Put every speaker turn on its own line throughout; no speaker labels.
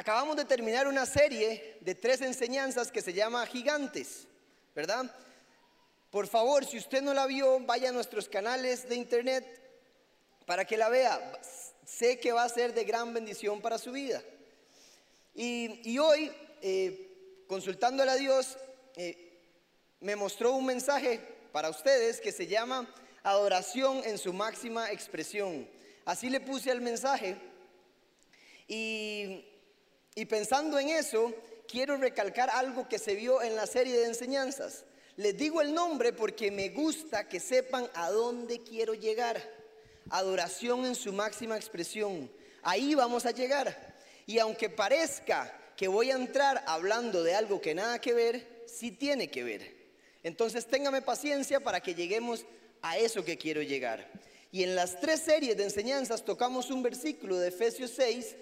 Acabamos de terminar una serie de tres enseñanzas que se llama Gigantes, ¿verdad? Por favor, si usted no la vio, vaya a nuestros canales de internet para que la vea. Sé que va a ser de gran bendición para su vida. Y, hoy, eh, consultándole a Dios, eh, me mostró un mensaje para ustedes que se llama Adoración en su máxima expresión. Así le puse al mensaje. Y y pensando en eso, quiero recalcar algo que se vio en la serie de enseñanzas. Les digo el nombre porque me gusta que sepan a dónde quiero llegar. Adoración en su máxima expresión. Ahí vamos a llegar. Y aunque parezca que voy a entrar hablando de algo que nada que ver, sí tiene que ver. Entonces téngame paciencia para que lleguemos a eso que quiero llegar. Y en las tres series de enseñanzas tocamos un versículo de Efesios 6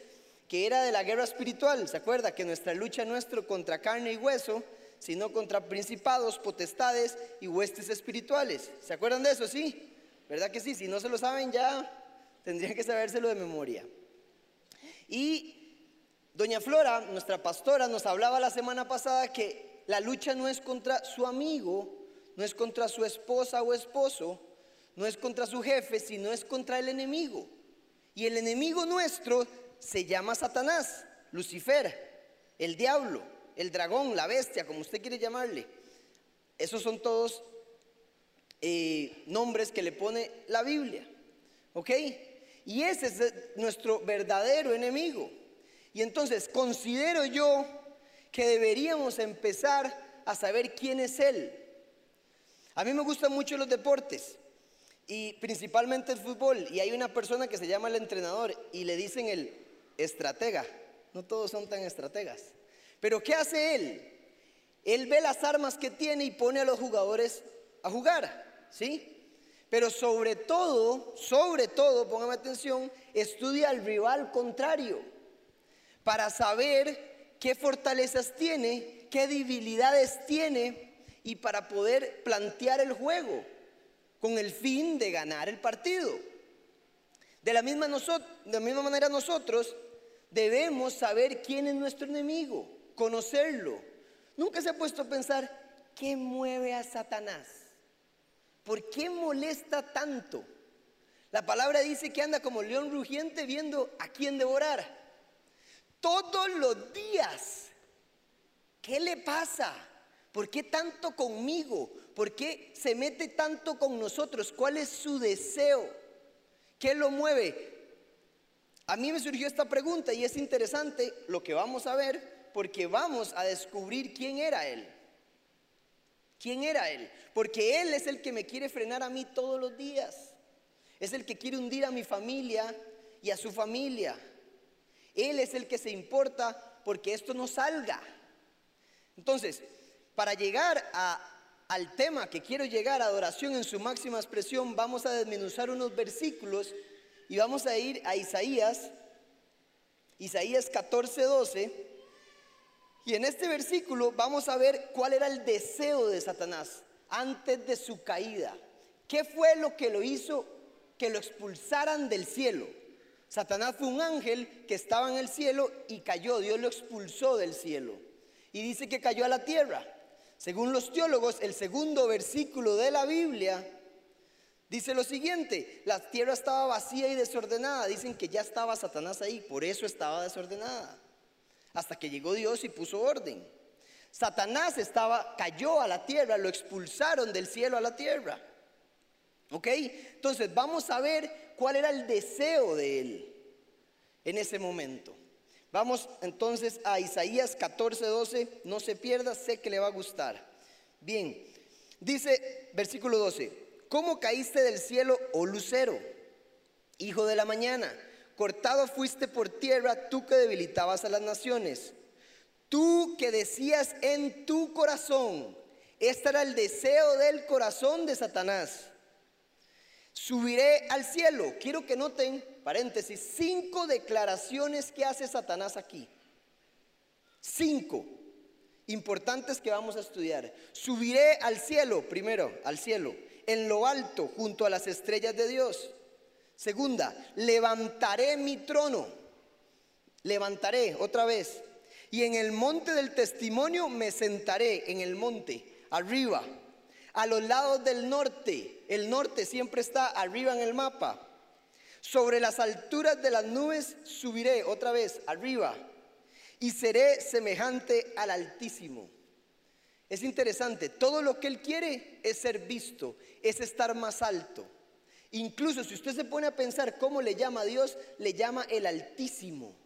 que era de la guerra espiritual. ¿Se acuerda? Que nuestra lucha no es contra carne y hueso, sino contra principados, potestades y huestes espirituales. ¿Se acuerdan de eso? Sí. ¿Verdad que sí? Si no se lo saben ya, tendrían que sabérselo de memoria. Y doña Flora, nuestra pastora, nos hablaba la semana pasada que la lucha no es contra su amigo, no es contra su esposa o esposo, no es contra su jefe, sino es contra el enemigo. Y el enemigo nuestro se llama Satanás, Lucifer, el diablo, el dragón, la bestia, como usted quiere llamarle. Esos son todos eh, nombres que le pone la Biblia. ¿Ok? Y ese es nuestro verdadero enemigo. Y entonces considero yo que deberíamos empezar a saber quién es Él. A mí me gustan mucho los deportes y principalmente el fútbol. Y hay una persona que se llama el entrenador y le dicen el estratega. No todos son tan estrategas. Pero ¿qué hace él? Él ve las armas que tiene y pone a los jugadores a jugar, ¿sí? Pero sobre todo, sobre todo, póngame atención, estudia al rival contrario para saber qué fortalezas tiene, qué debilidades tiene y para poder plantear el juego con el fin de ganar el partido. De la misma, de la misma manera nosotros Debemos saber quién es nuestro enemigo, conocerlo. Nunca se ha puesto a pensar, ¿qué mueve a Satanás? ¿Por qué molesta tanto? La palabra dice que anda como león rugiente viendo a quién devorar. Todos los días. ¿Qué le pasa? ¿Por qué tanto conmigo? ¿Por qué se mete tanto con nosotros? ¿Cuál es su deseo? ¿Qué lo mueve? A mí me surgió esta pregunta y es interesante lo que vamos a ver porque vamos a descubrir quién era Él. ¿Quién era Él? Porque Él es el que me quiere frenar a mí todos los días. Es el que quiere hundir a mi familia y a su familia. Él es el que se importa porque esto no salga. Entonces, para llegar al tema que quiero llegar, adoración en su máxima expresión, vamos a desmenuzar unos versículos y vamos a ir a Isaías, Isaías 14, 12. Y en este versículo vamos a ver cuál era el deseo de Satanás antes de su caída. ¿Qué fue lo que lo hizo que lo expulsaran del cielo? Satanás fue un ángel que estaba en el cielo y cayó. Dios lo expulsó del cielo. Y dice que cayó a la tierra. Según los teólogos, el segundo versículo de la Biblia Dice lo siguiente, la tierra estaba vacía y desordenada. Dicen que ya estaba Satanás ahí, por eso estaba desordenada. Hasta que llegó Dios y puso orden. Satanás estaba, cayó a la tierra, lo expulsaron del cielo a la tierra. ¿Ok? Entonces vamos a ver cuál era el deseo de él en ese momento. Vamos entonces a Isaías 14, 12. No se pierda, sé que le va a gustar. Bien, dice versículo 12. ¿Cómo caíste del cielo, oh lucero, hijo de la mañana? Cortado fuiste por tierra, tú que debilitabas a las naciones. Tú que decías en tu corazón, este era el deseo del corazón de Satanás. Subiré al cielo. Quiero que noten, paréntesis, cinco declaraciones que hace Satanás aquí. Cinco importantes que vamos a estudiar. Subiré al cielo, primero, al cielo en lo alto junto a las estrellas de Dios. Segunda, levantaré mi trono. levantaré otra vez. Y en el monte del testimonio me sentaré, en el monte, arriba, a los lados del norte. El norte siempre está arriba en el mapa. Sobre las alturas de las nubes subiré otra vez, arriba, y seré semejante al Altísimo. Es interesante, todo lo que Él quiere es ser visto, es estar más alto. Incluso si usted se pone a pensar cómo le llama a Dios, le llama el Altísimo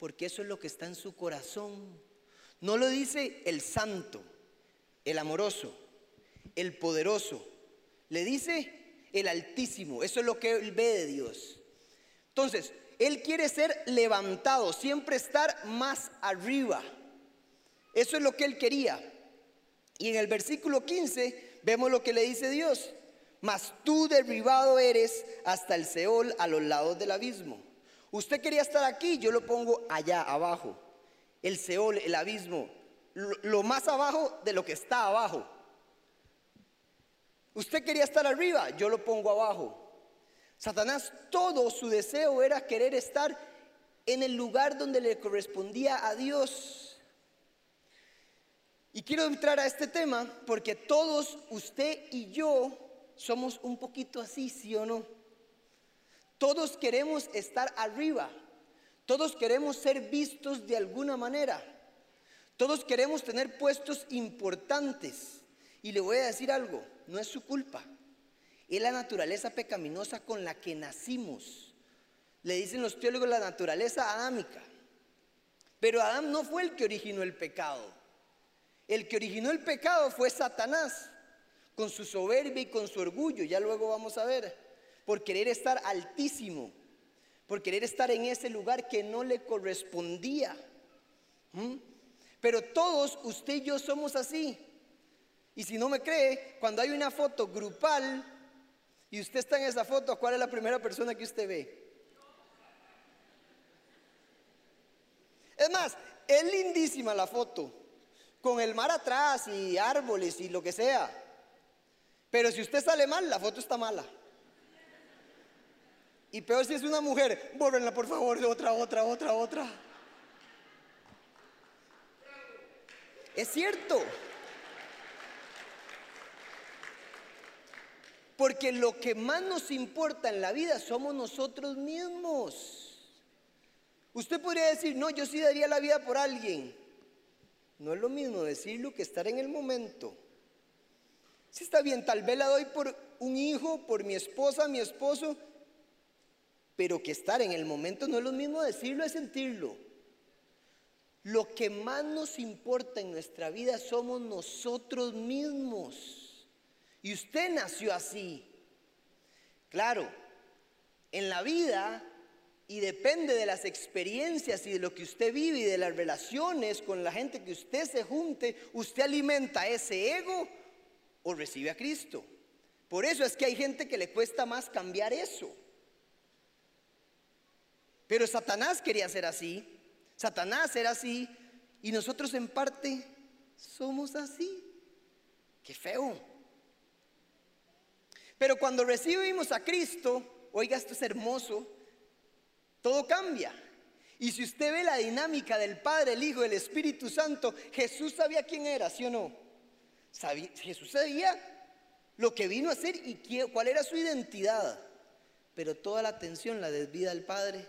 porque eso es lo que está en su corazón. No lo dice el santo, el amoroso, el poderoso. Le dice el altísimo. Eso es lo que él ve de Dios. Entonces, él quiere ser levantado, siempre estar más arriba. Eso es lo que él quería. Y en el versículo 15 vemos lo que le dice Dios. Mas tú derribado eres hasta el Seol a los lados del abismo. Usted quería estar aquí, yo lo pongo allá abajo. El Seol, el abismo, lo, más abajo de lo que está abajo. Usted quería estar arriba, yo lo pongo abajo. Satanás, todo su deseo era querer estar en el lugar donde le correspondía a Dios. Y quiero entrar a este tema porque todos, usted y yo, somos un poquito así, ¿sí o no? Todos queremos estar arriba. Todos queremos ser vistos de alguna manera. Todos queremos tener puestos importantes. Y le voy a decir algo, no es su culpa. Es la naturaleza pecaminosa con la que nacimos. Le dicen los teólogos la naturaleza adámica. Pero Adán no fue el que originó el pecado. El que originó el pecado fue Satanás, con su soberbia y con su orgullo. Ya luego vamos a ver por querer estar altísimo, por querer estar en ese lugar que no le correspondía. Pero todos, usted y yo somos así. Y si no me cree, cuando hay una foto grupal y usted está en esa foto, ¿cuál es la primera persona que usted ve? Es más, es lindísima la foto, con el mar atrás y árboles y lo que sea. Pero si usted sale mal, la foto está mala. Y peor si es una mujer, bórrenla por favor de otra, otra, otra, otra. Es cierto. Porque lo que más nos importa en la vida somos nosotros mismos. Usted podría decir, no, yo sí daría la vida por alguien. No es lo mismo decirlo que estar en el momento. Si está bien, tal vez la doy por un hijo, por mi esposa, mi esposo, pero que estar en el momento no es lo mismo decirlo, es sentirlo. Lo que más nos importa en nuestra vida somos nosotros mismos. Y usted nació así. Claro, en la vida, y depende de las experiencias y de lo que usted vive y de las relaciones con la gente que usted se junte, usted alimenta ese ego o recibe a Cristo. Por eso es que hay gente que le cuesta más cambiar eso. Pero Satanás quería ser así. Satanás era así. Y nosotros en parte somos así. Qué feo. Pero cuando recibimos a Cristo, oiga, esto es hermoso, todo cambia. Y si usted ve la dinámica del Padre, el Hijo, el Espíritu Santo, Jesús sabía quién era, ¿sí o no? Jesús sabía lo que vino a hacer y cuál era su identidad. Pero toda la atención la desvía al Padre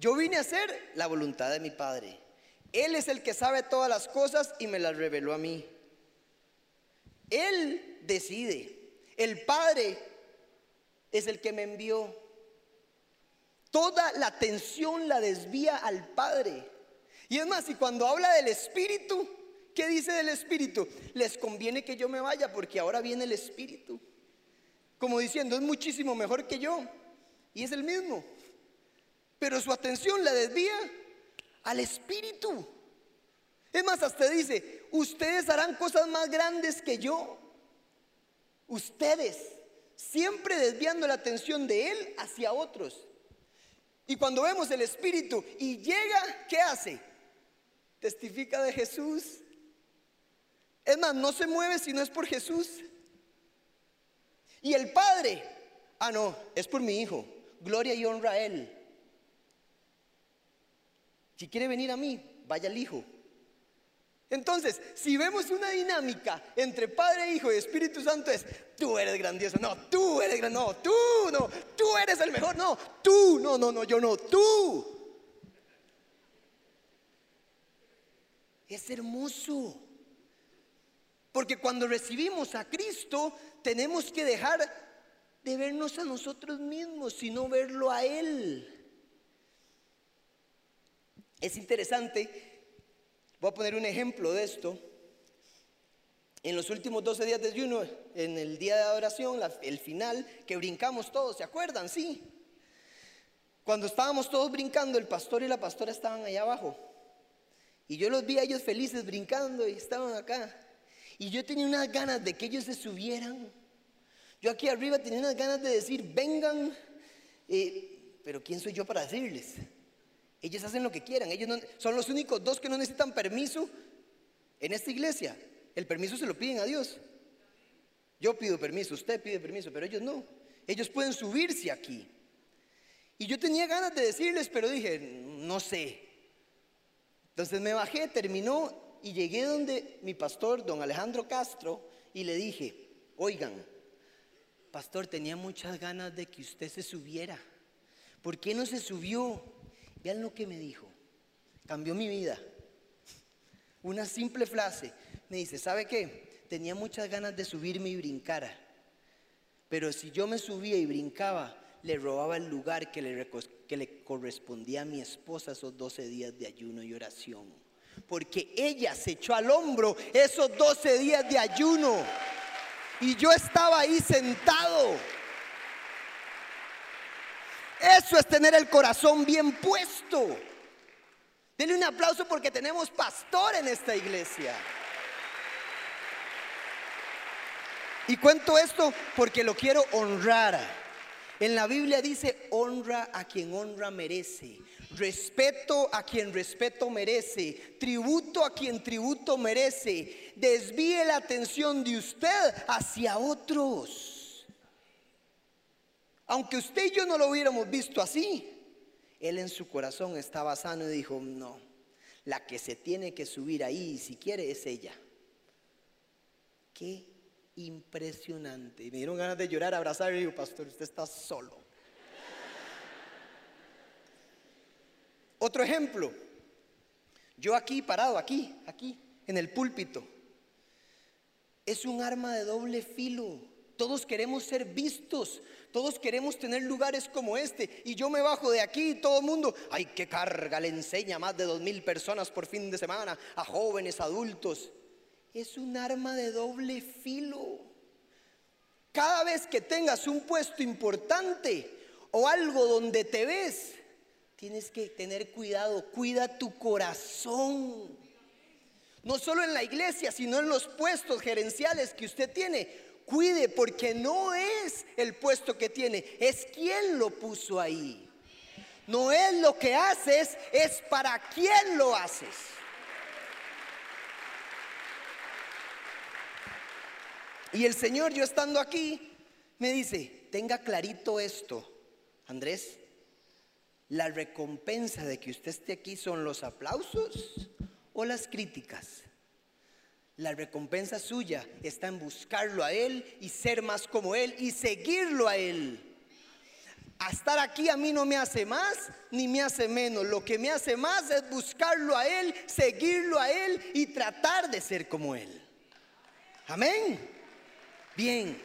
yo vine a hacer la voluntad de mi Padre. Él es el que sabe todas las cosas y me las reveló a mí. Él decide. El Padre es el que me envió. Toda la atención la desvía al Padre. Y es más, y cuando habla del Espíritu, ¿qué dice del Espíritu? Les conviene que yo me vaya porque ahora viene el Espíritu. Como diciendo, es muchísimo mejor que yo. Y es el mismo pero su atención la desvía al Espíritu. Es más, hasta dice, ustedes harán cosas más grandes que yo. Ustedes, siempre desviando la atención de Él hacia otros. Y cuando vemos el Espíritu y llega, ¿qué hace? Testifica de Jesús. Es más, no se mueve si no es por Jesús. Y el Padre, ah, no, es por mi Hijo. Gloria y honra a Él. Si quiere venir a mí, vaya al Hijo. Entonces, si vemos una dinámica entre Padre, Hijo y Espíritu Santo es, tú eres grandioso, no, tú eres grandioso, no, tú, no, tú eres el mejor, no, tú, no, no, no, yo no, tú. Es hermoso. Porque cuando recibimos a Cristo, tenemos que dejar de vernos a nosotros mismos, sino verlo a Él. Es interesante Voy a poner un ejemplo de esto. En los últimos 12 días de ayuno, en el día de adoración, el final, que brincamos todos, ¿se acuerdan? Sí. Cuando estábamos todos brincando, el pastor y la pastora estaban allá abajo. Y yo los vi a ellos felices brincando y estaban acá. Y yo tenía unas ganas de que ellos se subieran. Yo aquí arriba tenía unas ganas de decir, vengan, eh, pero ¿quién soy yo para decirles? Ellos hacen lo que quieran. Ellos son los únicos dos que no necesitan permiso en esta iglesia. El permiso se lo piden a Dios. Yo pido permiso, usted pide permiso, pero ellos no. Ellos pueden subirse aquí. Y yo tenía ganas de decirles, pero dije, no sé. Entonces me bajé, terminó y llegué donde mi pastor, don Alejandro Castro, y le dije, oigan, pastor, tenía muchas ganas de que usted se subiera. ¿Por qué no se subió? Vean lo que me dijo. Cambió mi vida. Una simple frase. Me dice, ¿sabe qué? Tenía muchas ganas de subirme y brincar. Pero si yo me subía y brincaba, le robaba el lugar que le, que le correspondía a mi esposa esos 12 días de ayuno y oración. Porque ella se echó al hombro esos 12 días de ayuno. Y yo estaba ahí sentado. Eso es tener el corazón bien puesto. Denle un aplauso porque tenemos pastor en esta iglesia. Y cuento esto porque lo quiero honrar. En la Biblia dice, honra a quien honra merece, respeto a quien respeto merece, tributo a quien tributo merece, desvíe la atención de usted hacia otros. Aunque usted y yo no lo hubiéramos visto así, él en su corazón estaba sano y dijo, no, la que se tiene que subir ahí, si quiere, es ella. Qué impresionante. me dieron ganas de llorar, abrazar y digo, pastor, usted está solo. Otro ejemplo, yo aquí parado, aquí, aquí, en el púlpito, es un arma de doble filo. Todos queremos ser vistos, todos queremos tener lugares como este. Y yo me bajo de aquí y todo el mundo, ay, qué carga le enseña a más de dos mil personas por fin de semana, a jóvenes, adultos. Es un arma de doble filo. Cada vez que tengas un puesto importante o algo donde te ves, tienes que tener cuidado, cuida tu corazón. No solo en la iglesia, sino en los puestos gerenciales que usted tiene cuide porque no es el puesto que tiene, es quien lo puso ahí. No es lo que haces, es para quién lo haces. Y el Señor, yo estando aquí, me dice, tenga clarito esto, Andrés, la recompensa de que usted esté aquí son los aplausos o las críticas. La recompensa suya está en buscarlo a Él y ser más como Él y seguirlo a Él. A estar aquí a mí no me hace más ni me hace menos. Lo que me hace más es buscarlo a Él, seguirlo a Él y tratar de ser como Él. Amén. Bien.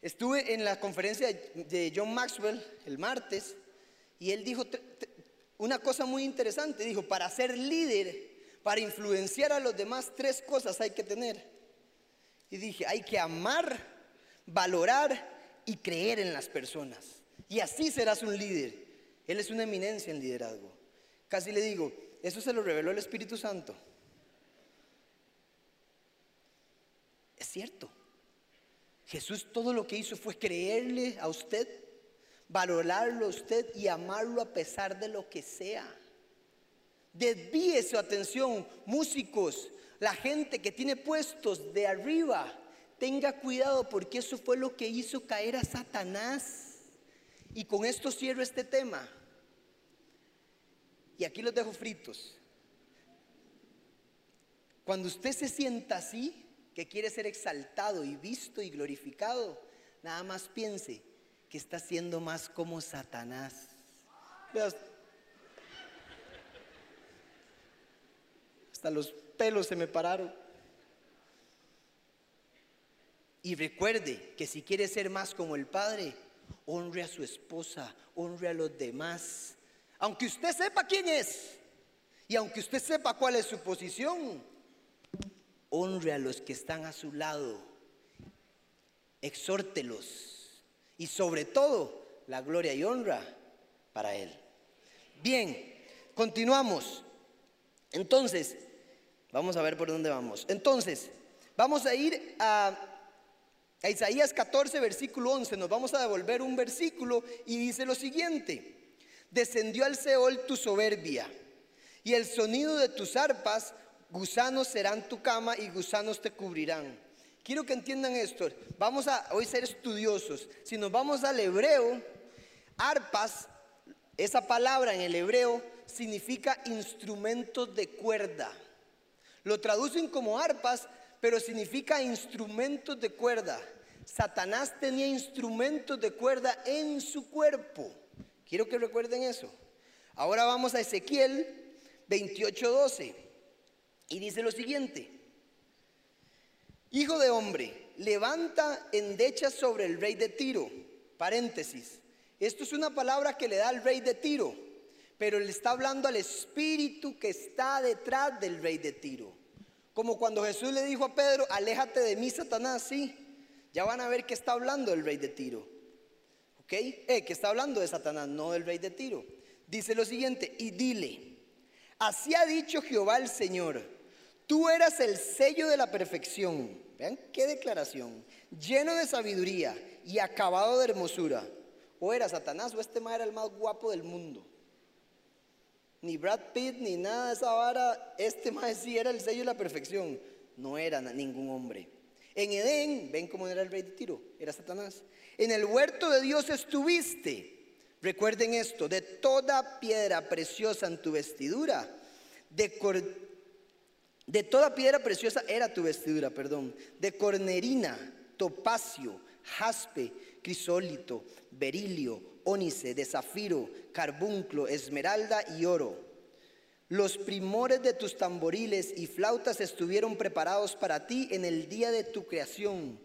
Estuve en la conferencia de John Maxwell el martes y él dijo una cosa muy interesante. Dijo, para ser líder para influenciar a los demás, tres cosas hay que tener. Y dije, hay que amar, valorar y creer en las personas. Y así serás un líder. Él es una eminencia en liderazgo. Casi le digo, eso se lo reveló el Espíritu Santo. Es cierto. Jesús todo lo que hizo fue creerle a usted, valorarlo a usted y amarlo a pesar de lo que sea. Desvíe su atención, músicos, la gente que tiene puestos de arriba. Tenga cuidado porque eso fue lo que hizo caer a Satanás. Y con esto cierro este tema. y aquí los dejo fritos. Cuando usted se sienta así, que quiere ser exaltado y visto y glorificado, nada más piense que está siendo más como Satanás. Hasta los pelos se me pararon. Y recuerde que si quiere ser más como el Padre, honre a su esposa, honre a los demás. Aunque usted sepa quién es y aunque usted sepa cuál es su posición, honre a los que están a su lado, exhórtelos y sobre todo la gloria y honra para Él. Bien, continuamos. Entonces, vamos a ver por dónde vamos. Entonces, vamos a ir a, Isaías 14, versículo 11. Nos vamos a devolver un versículo y dice lo siguiente. Descendió al Seol tu soberbia y el sonido de tus arpas gusanos serán tu cama y gusanos te cubrirán. Quiero que entiendan esto. Vamos a hoy ser estudiosos. Si nos vamos al hebreo, arpas, esa palabra en el hebreo significa instrumentos de cuerda. Lo traducen como arpas, pero significa instrumentos de cuerda. Satanás tenía instrumentos de cuerda en su cuerpo. Quiero que recuerden eso. Ahora vamos a Ezequiel 28:12. Y dice lo siguiente, hijo de hombre, levanta endechas sobre el rey de Tiro, paréntesis, esto es una palabra que le da al rey de Tiro, pero le está hablando al espíritu que está detrás del rey de Tiro. Como cuando Jesús le dijo a Pedro, aléjate de mí, Satanás, sí. Ya van a ver que está hablando el rey de Tiro. ¿Ok? Eh, que está hablando de Satanás, no del rey de Tiro. Dice lo siguiente, y dile, así ha dicho Jehová el Señor Tú eras el sello de la perfección. Vean qué declaración. Lleno de sabiduría y acabado de hermosura. O era Satanás o este más era el más guapo del mundo. Ni Brad Pitt ni nada de esa vara. Este más sí era el sello de la perfección. No era ningún hombre. En Edén, ven cómo era el rey de Tiro. Era Satanás. En el huerto de Dios estuviste. Recuerden esto, de toda piedra preciosa en tu vestidura, de, de toda piedra preciosa era tu vestidura, perdón. De cornerina, topacio, jaspe, crisólito, berilio, ónice, de zafiro, carbunclo, esmeralda y oro. Los primores de tus tamboriles y flautas estuvieron preparados para ti en el día de tu creación.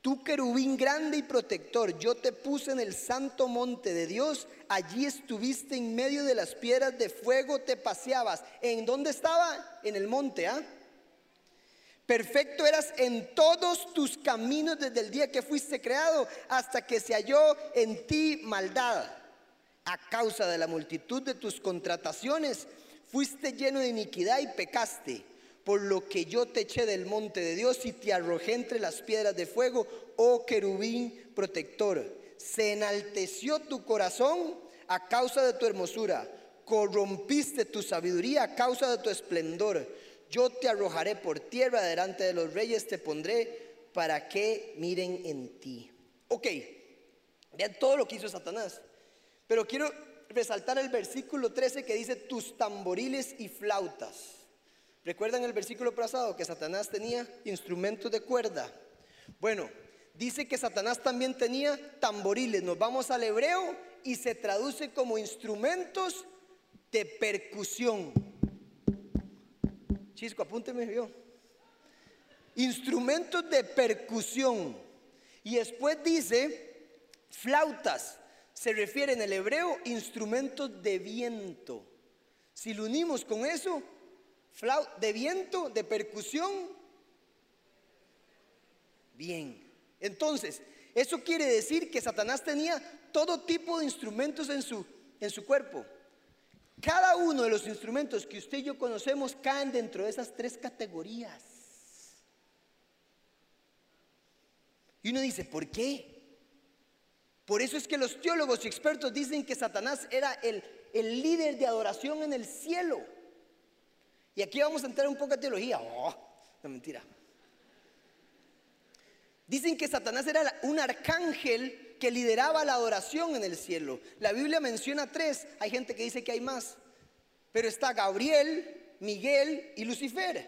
Tú querubín grande y protector, yo te puse en el santo monte de Dios, allí estuviste en medio de las piedras de fuego, te paseabas. ¿En dónde estaba? En el monte, ¿ah? Perfecto eras en todos tus caminos desde el día que fuiste creado hasta que se halló en ti maldad. A causa de la multitud de tus contrataciones, fuiste lleno de iniquidad y pecaste por lo que yo te eché del monte de Dios y te arrojé entre las piedras de fuego, oh querubín protector. Se enalteció tu corazón a causa de tu hermosura, corrompiste tu sabiduría a causa de tu esplendor. Yo te arrojaré por tierra delante de los reyes, te pondré para que miren en ti. Ok, vean todo lo que hizo Satanás. Pero quiero resaltar el versículo 13 que dice tus tamboriles y flautas. ¿Recuerdan el versículo pasado que Satanás tenía instrumentos de cuerda? Bueno, dice que Satanás también tenía tamboriles. Nos vamos al hebreo y se traduce como instrumentos de percusión. Chisco, apúnteme yo. Instrumentos de percusión. Y después dice flautas. Se refiere en el hebreo instrumentos de viento. Si lo unimos con eso, de viento, de percusión. Bien. Entonces, eso quiere decir que Satanás tenía todo tipo de instrumentos en su, en su cuerpo. Cada uno de los instrumentos que usted y yo conocemos caen dentro de esas tres categorías. Y uno dice, ¿por qué? Por eso es que los teólogos y expertos dicen que Satanás era el, el líder de adoración en el cielo. Y aquí vamos a entrar un poco a teología. Oh, no mentira. Dicen que Satanás era un arcángel que lideraba la adoración en el cielo. La Biblia menciona tres, hay gente que dice que hay más. Pero está Gabriel, Miguel y Lucifer.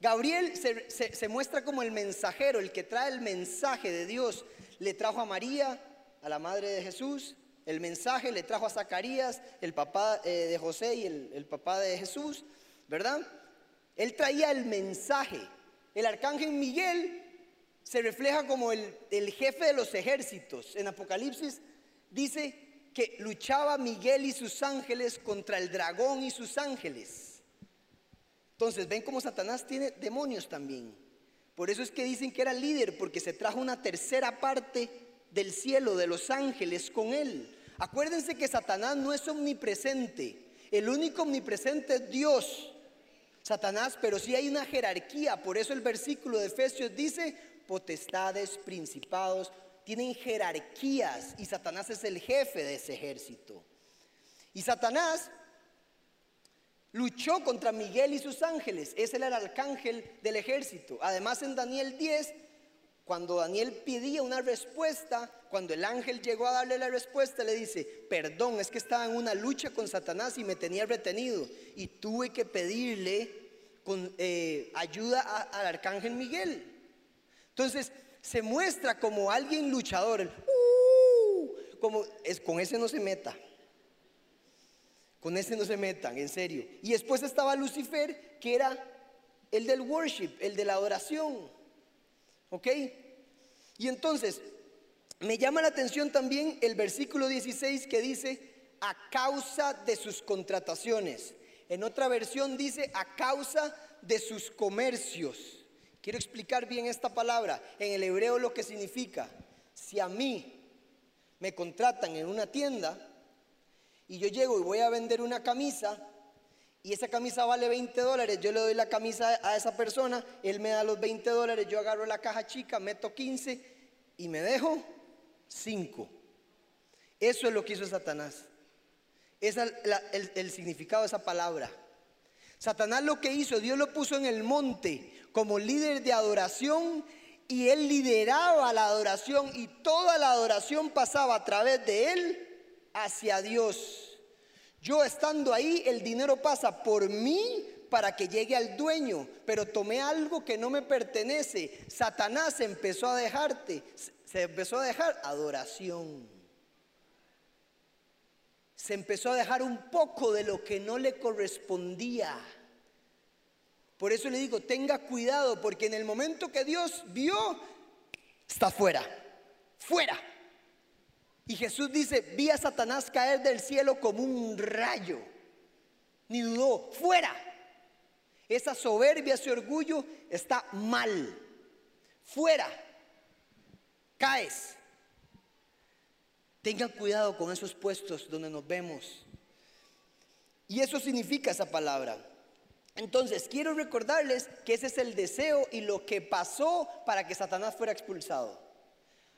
Gabriel se, muestra como el mensajero, el que trae el mensaje de Dios. Le trajo a María, a la madre de Jesús, el mensaje, le trajo a Zacarías, el papá eh, de José y el, papá de Jesús, ¿verdad? Él traía el mensaje. El arcángel Miguel se refleja como el, jefe de los ejércitos. En Apocalipsis dice que luchaba Miguel y sus ángeles contra el dragón y sus ángeles. Entonces, ven cómo Satanás tiene demonios también. Por eso es que dicen que era líder, porque se trajo una tercera parte del cielo, de los ángeles, con él. Acuérdense que Satanás no es omnipresente. El único omnipresente es Dios. Satanás, pero sí hay una jerarquía. Por eso el versículo de Efesios dice, potestades, principados, tienen jerarquías y Satanás es el jefe de ese ejército. Y Satanás Luchó contra Miguel y sus ángeles. Era el arcángel del ejército. Además en Daniel 10, cuando Daniel pedía una respuesta, cuando el ángel llegó a darle la respuesta, le dice, perdón, es que estaba en una lucha con Satanás y me tenía retenido. Y tuve que pedirle eh, ayuda al arcángel Miguel. Entonces se muestra como alguien luchador. Uh, como es, con ese no se meta. Con ese no se metan, en serio. Y después estaba Lucifer, que era el del worship, el de la adoración. ¿Ok? Y entonces, me llama la atención también el versículo 16 que dice, a causa de sus contrataciones. En otra versión dice, a causa de sus comercios. Quiero explicar bien esta palabra. En el hebreo lo que significa, si a mí me contratan en una tienda, y yo llego y voy a vender una camisa y esa camisa vale 20 dólares, yo le doy la camisa a esa persona, él me da los 20 dólares, yo agarro la caja chica, meto 15 y me dejo 5. Eso es lo que hizo Satanás. Es el, el significado de esa palabra. Satanás lo que hizo, Dios lo puso en el monte como líder de adoración y él lideraba la adoración y toda la adoración pasaba a través de él hacia Dios. Yo estando ahí, el dinero pasa por mí para que llegue al dueño, pero tomé algo que no me pertenece. Satanás empezó a dejarte, se empezó a dejar adoración. Se empezó a dejar un poco de lo que no le correspondía. Por eso le digo, tenga cuidado, porque en el momento que Dios vio, está fuera, fuera. Y Jesús dice, vi a Satanás caer del cielo como un rayo. Ni dudó, fuera. Esa soberbia, ese orgullo está mal. Fuera. Caes. Tengan cuidado con esos puestos donde nos vemos. Y eso significa esa palabra. Entonces, quiero recordarles que ese es el deseo y lo que pasó para que Satanás fuera expulsado.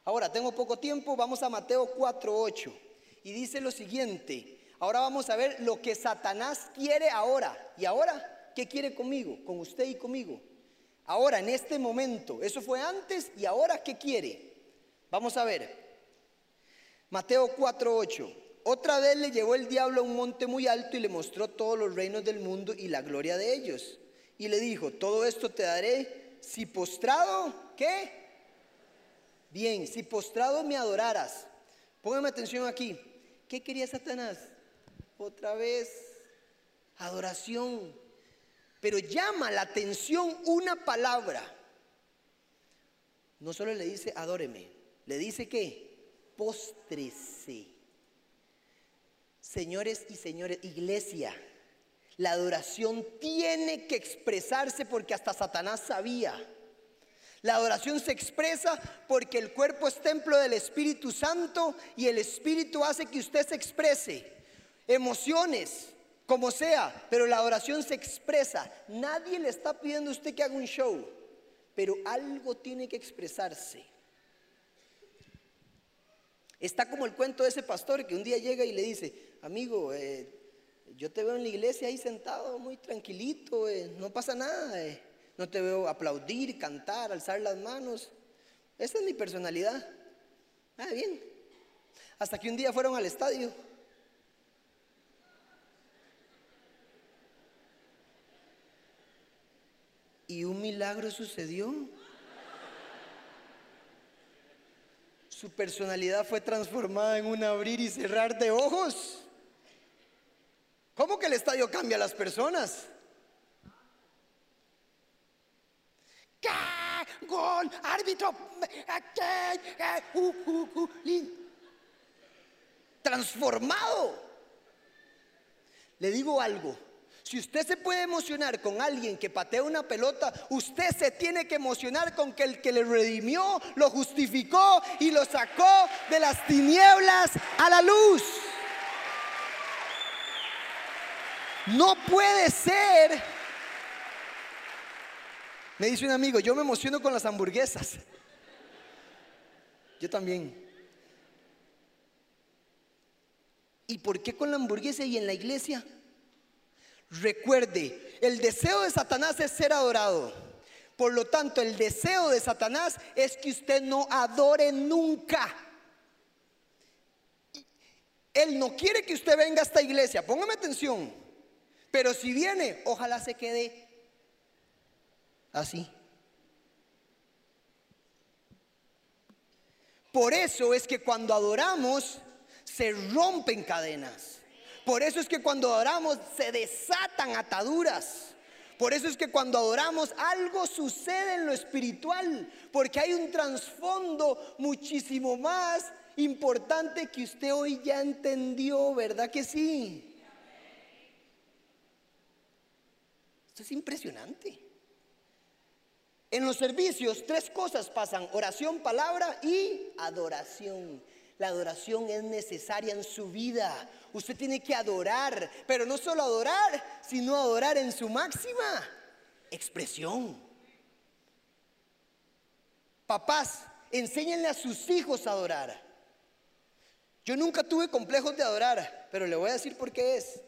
Ahora, tengo poco tiempo, vamos a Mateo 4.8 y dice lo siguiente. Ahora vamos a ver lo que Satanás quiere ahora. ¿Y ahora qué quiere conmigo? Con usted y conmigo. Ahora, en este momento, eso fue antes y ahora qué quiere. Vamos a ver. Mateo 4.8. Otra vez le llevó el diablo a un monte muy alto y le mostró todos los reinos del mundo y la gloria de ellos. Y le dijo, todo esto te daré si postrado, ¿qué? Bien, si postrado me adoraras, póngame atención aquí. ¿Qué quería Satanás? Otra vez, adoración. Pero llama la atención una palabra. No solo le dice adóreme, le dice que postrese. Señores y señores, iglesia, la adoración tiene que expresarse porque hasta Satanás sabía. La adoración se expresa porque el cuerpo es templo del Espíritu Santo y el Espíritu hace que usted se exprese. Emociones, como sea, pero la adoración se expresa. Nadie le está pidiendo a usted que haga un show, pero algo tiene que expresarse. Está como el cuento de ese pastor que un día llega y le dice, amigo, eh, yo te veo en la iglesia ahí sentado, muy tranquilito, eh, no pasa nada, eh, no te veo aplaudir, cantar, alzar las manos. Esa es mi personalidad. Ah, bien. Hasta que un día fueron al estadio. Y un milagro sucedió. Su personalidad fue transformada en un abrir y cerrar de ojos. ¿Cómo que el estadio cambia a las personas? ¿Qué? Gol, árbitro. Uh, uh, uh, Transformado. Le digo algo. Si usted se puede emocionar con alguien que patea una pelota, usted se tiene que emocionar con que el que le redimió, lo justificó y lo sacó de las tinieblas a la luz. No puede ser. Me dice un amigo, yo me emociono con las hamburguesas. Yo también. ¿Y por qué con la hamburguesa y en la iglesia? Recuerde, el deseo de Satanás es ser adorado. Por lo tanto, el deseo de Satanás es que usted no adore nunca. Él no quiere que usted venga a esta iglesia, póngame atención. Pero si viene, ojalá se quede así. Por eso es que cuando adoramos, se rompen cadenas. Por eso es que cuando adoramos se desatan ataduras. Por eso es que cuando adoramos algo sucede en lo espiritual, porque hay un trasfondo muchísimo más importante que usted hoy ya entendió, ¿verdad que sí? Esto es impresionante. En los servicios tres cosas pasan, oración, palabra y adoración. La adoración es necesaria en su vida. Usted tiene que adorar, pero no solo adorar, sino adorar en su máxima expresión. Papás, enséñenle a sus hijos a adorar. Yo nunca tuve complejos de adorar, pero le voy a decir por qué es.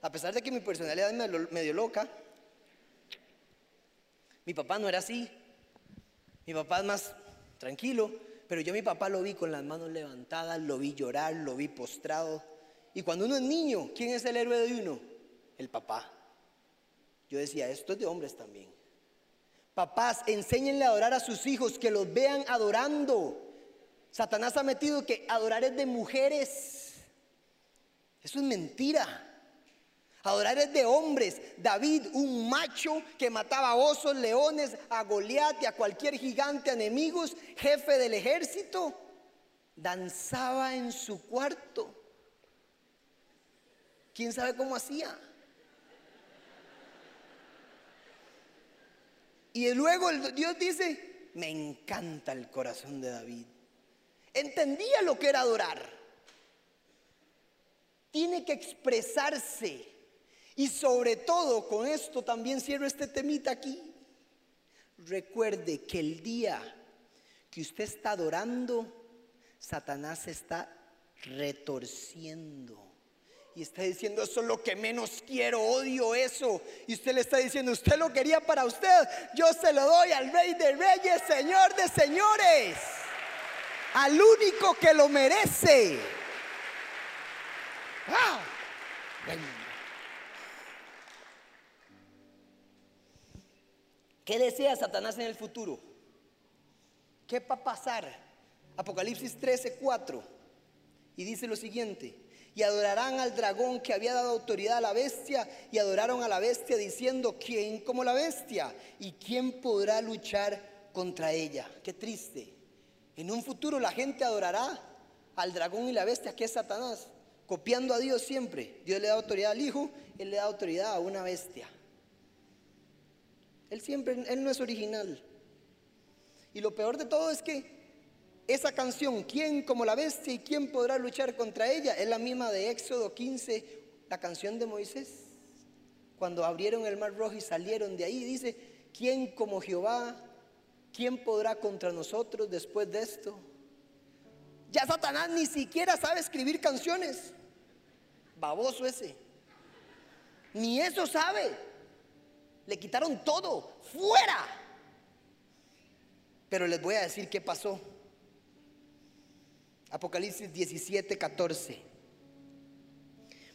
A pesar de que mi personalidad es medio loca, mi papá no era así. Mi papá es más tranquilo, pero yo a mi papá lo vi con las manos levantadas, lo vi llorar, lo vi postrado. Y cuando uno es niño, ¿quién es el héroe de uno? El papá. Yo decía, esto es de hombres también. Papás, enséñenle a adorar a sus hijos, que los vean adorando. Satanás ha metido que adorar es de mujeres. Eso es mentira. Adorar es de hombres. David, un macho que mataba a osos, leones, a Goliat y a cualquier gigante, enemigos, jefe del ejército, danzaba en su cuarto. ¿Quién sabe cómo hacía? Y luego Dios dice, me encanta el corazón de David. Entendía lo que era adorar. Tiene que expresarse y sobre todo, con esto también cierro este temita aquí. Recuerde que el día que usted está adorando, Satanás está retorciendo. Y está diciendo, eso es lo que menos quiero, odio eso. Y usted le está diciendo, usted lo quería para usted, yo se lo doy al rey de reyes, señor de señores. Al único que lo merece. ¡Ah! ¿Qué desea Satanás en el futuro? ¿Qué va a pasar? Apocalipsis 13, 4. Y dice lo siguiente. Y adorarán al dragón que había dado autoridad a la bestia. Y adoraron a la bestia diciendo, ¿quién como la bestia? ¿Y quién podrá luchar contra ella? Qué triste. En un futuro la gente adorará al dragón y la bestia que es Satanás. Copiando a Dios siempre. Dios le da autoridad al Hijo, Él le da autoridad a una bestia. Él siempre, Él no es original. Y lo peor de todo es que esa canción, ¿quién como la bestia y quién podrá luchar contra ella? Es la misma de Éxodo 15, la canción de Moisés. Cuando abrieron el mar rojo y salieron de ahí, dice, ¿quién como Jehová? ¿Quién podrá contra nosotros después de esto? Ya Satanás ni siquiera sabe escribir canciones. Baboso ese. Ni eso sabe. Le quitaron todo, fuera. Pero les voy a decir qué pasó. Apocalipsis 17, 14.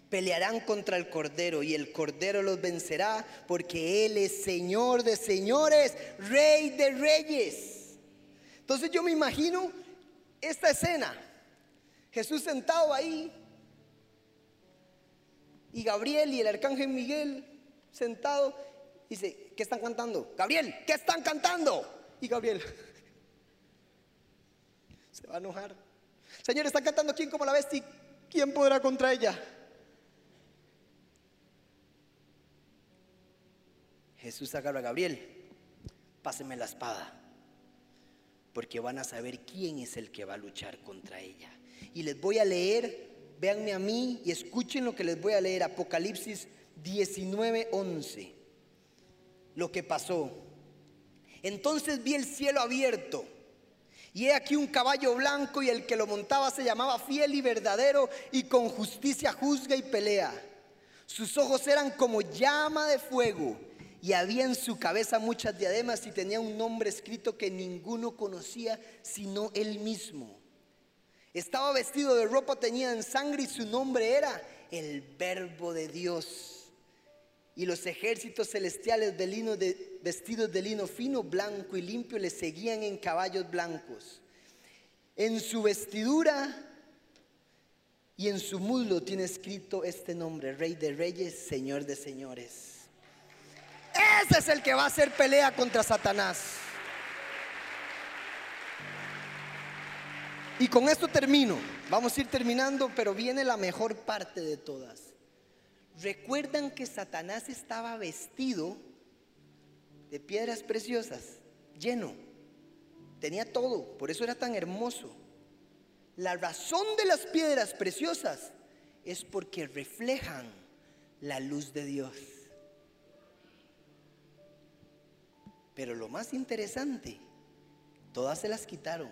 pelearán contra el Cordero y el Cordero los vencerá porque Él es Señor de señores, Rey de reyes. Entonces yo me imagino esta escena, Jesús sentado ahí y Gabriel y el arcángel Miguel sentado, dice, ¿qué están cantando? Gabriel, ¿qué están cantando? Y Gabriel se va a enojar. Señor, están cantando quién como la bestia, ¿quién podrá contra ella? Jesús agarra a Gabriel, páseme la espada, porque van a saber quién es el que va a luchar contra ella. Y les voy a leer, véanme a mí y escuchen lo que les voy a leer, Apocalipsis 19:11, lo que pasó. Entonces vi el cielo abierto. Y he aquí un caballo blanco y el que lo montaba se llamaba fiel y verdadero y con justicia juzga y pelea. Sus ojos eran como llama de fuego y había en su cabeza muchas diademas y tenía un nombre escrito que ninguno conocía sino él mismo. Estaba vestido de ropa tenía en sangre y su nombre era el verbo de Dios. Y los ejércitos celestiales de lino de, vestidos de lino fino, blanco y limpio le seguían en caballos blancos. En su vestidura y en su muslo tiene escrito este nombre, Rey de Reyes, Señor de Señores. Ese es el que va a hacer pelea contra Satanás. Y con esto termino. Vamos a ir terminando, pero viene la mejor parte de todas. ¿Recuerdan que Satanás estaba vestido de piedras preciosas, lleno? Tenía todo, por eso era tan hermoso. La razón de las piedras preciosas es porque reflejan la luz de Dios. Pero lo más interesante, todas se las quitaron.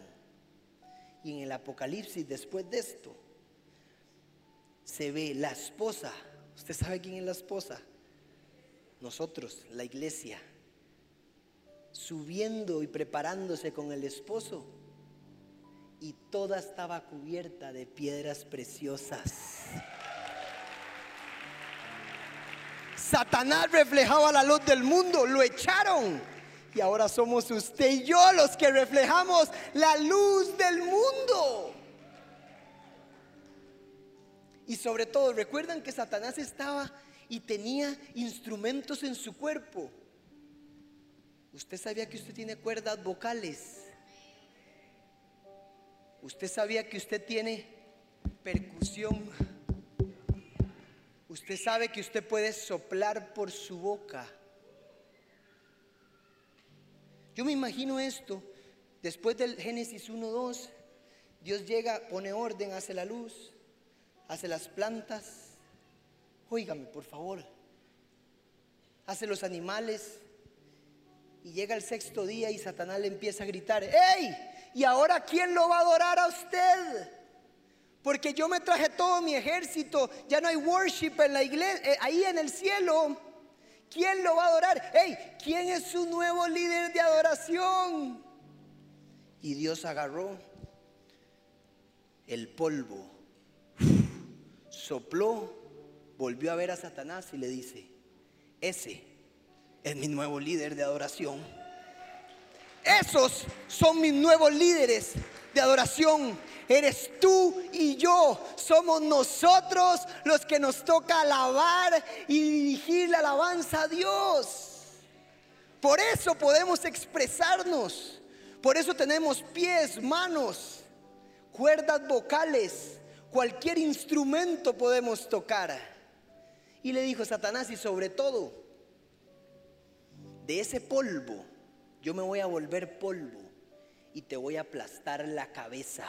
Y en el Apocalipsis, después de esto, se ve la esposa. ¿Usted sabe quién es la esposa? Nosotros, la iglesia, subiendo y preparándose con el esposo. Y toda estaba cubierta de piedras preciosas. Satanás reflejaba la luz del mundo, lo echaron y ahora somos usted y yo los que reflejamos la luz del mundo. Y sobre todo, recuerdan que Satanás estaba y tenía instrumentos en su cuerpo. Usted sabía que usted tiene cuerdas vocales. Usted sabía que usted tiene percusión. Usted sabe que usted puede soplar por su boca. Yo me imagino esto, después del Génesis 1.2, Dios llega, pone orden, hace la luz, hace las plantas, óigame por favor, hace los animales, y llega el sexto día y Satanás le empieza a gritar, ¡Ey! ¿Y ahora quién lo va a adorar a usted? Porque yo me traje todo mi ejército, ya no hay worship en la iglesia, eh, ahí en el cielo. ¿Quién lo va a adorar? Hey, ¿quién es su nuevo líder de adoración? Y Dios agarró el polvo, sopló, volvió a ver a Satanás y le dice, ese es mi nuevo líder de adoración. Esos son mis nuevos líderes de adoración eres tú y yo. Somos nosotros los que nos toca alabar y dirigir la alabanza a Dios. Por eso podemos expresarnos. Por eso tenemos pies, manos, cuerdas vocales, cualquier instrumento podemos tocar. Y le dijo Satanás, y sobre todo, de ese polvo, yo me voy a volver polvo y te voy a aplastar la cabeza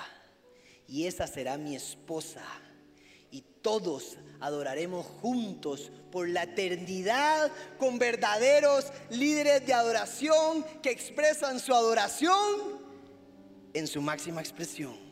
y esa será mi esposa. Y todos adoraremos juntos por la eternidad con verdaderos líderes de adoración que expresan su adoración en su máxima expresión.